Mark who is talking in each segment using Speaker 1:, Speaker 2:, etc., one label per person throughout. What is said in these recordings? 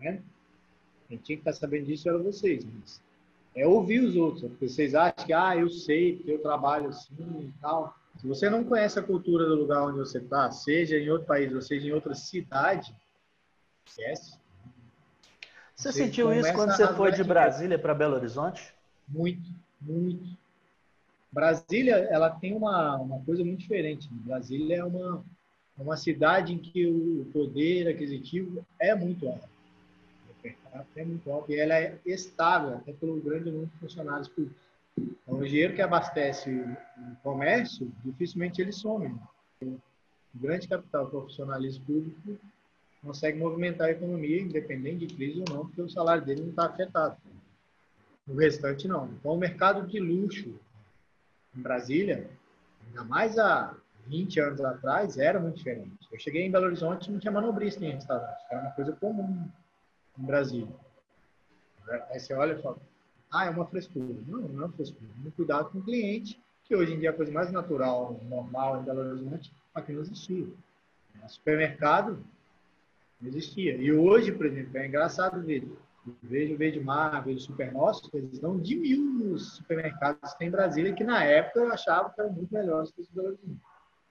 Speaker 1: vendo? Quem tinha que estar sabendo disso eram vocês. Mas é ouvir os outros. Porque vocês acham que, ah, eu sei, porque eu trabalho assim e tal. Se você não conhece a cultura do lugar onde você está, seja em outro país ou seja em outra cidade, esquece.
Speaker 2: Você, você sentiu isso quando você foi de Brasília para Belo Horizonte?
Speaker 1: Muito, muito. Brasília, ela tem uma, uma coisa muito diferente. Brasília é uma, uma cidade em que o poder aquisitivo é muito alto. É muito alto e ela é estável, até pelo grande número de funcionários públicos. Então, o dinheiro que abastece o comércio, dificilmente ele some. O grande capital profissionalismo público consegue movimentar a economia, independente de crise ou não, porque o salário dele não está afetado. O restante não. Então, o mercado de luxo em Brasília, ainda mais há 20 anos atrás, era muito diferente. Eu cheguei em Belo Horizonte e não tinha manobrista em restaurante. Era uma coisa comum em Brasília. Aí você olha e fala, ah, é uma frescura. Não, não é uma frescura. Muito cuidado com o cliente, que hoje em dia é a coisa mais natural, normal em Belo Horizonte, aqui não existia. No supermercado não existia. E hoje, por exemplo, é engraçado ver. Vejo Verde Mar, vejo Super Nosso, eles dão de mil nos supermercados que tem em Brasília, que na época eu achava que eram muito melhores que os Belo Horizonte.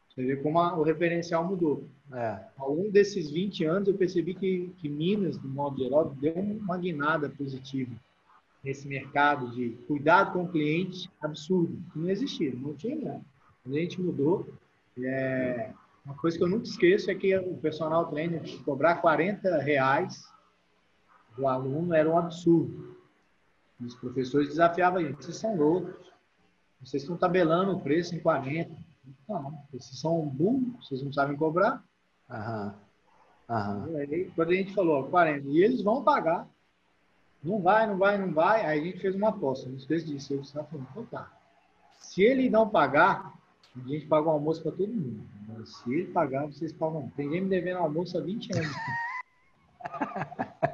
Speaker 1: Você vê como a, o referencial mudou. É. Ao longo desses 20 anos, eu percebi que, que Minas, do modo geral, deu uma guinada positiva nesse mercado de cuidado com o cliente absurdo, que não existia, não tinha nada. A gente mudou. É, uma coisa que eu nunca esqueço é que o personal trainer cobrar 40 reais do aluno era um absurdo. Os professores desafiavam a gente, vocês são loucos, vocês estão tabelando o preço em 40. Não, vocês são burros, vocês não sabem cobrar. Aham. Aham. Aí, quando a gente falou 40, e eles vão pagar, não vai, não vai, não vai. Aí a gente fez uma aposta, não fez disso. Eu estava falando, então tá. Se ele não pagar, a gente paga o um almoço para todo mundo. Mas se ele pagar, vocês pagam. Tem gente me devendo almoço há 20 anos.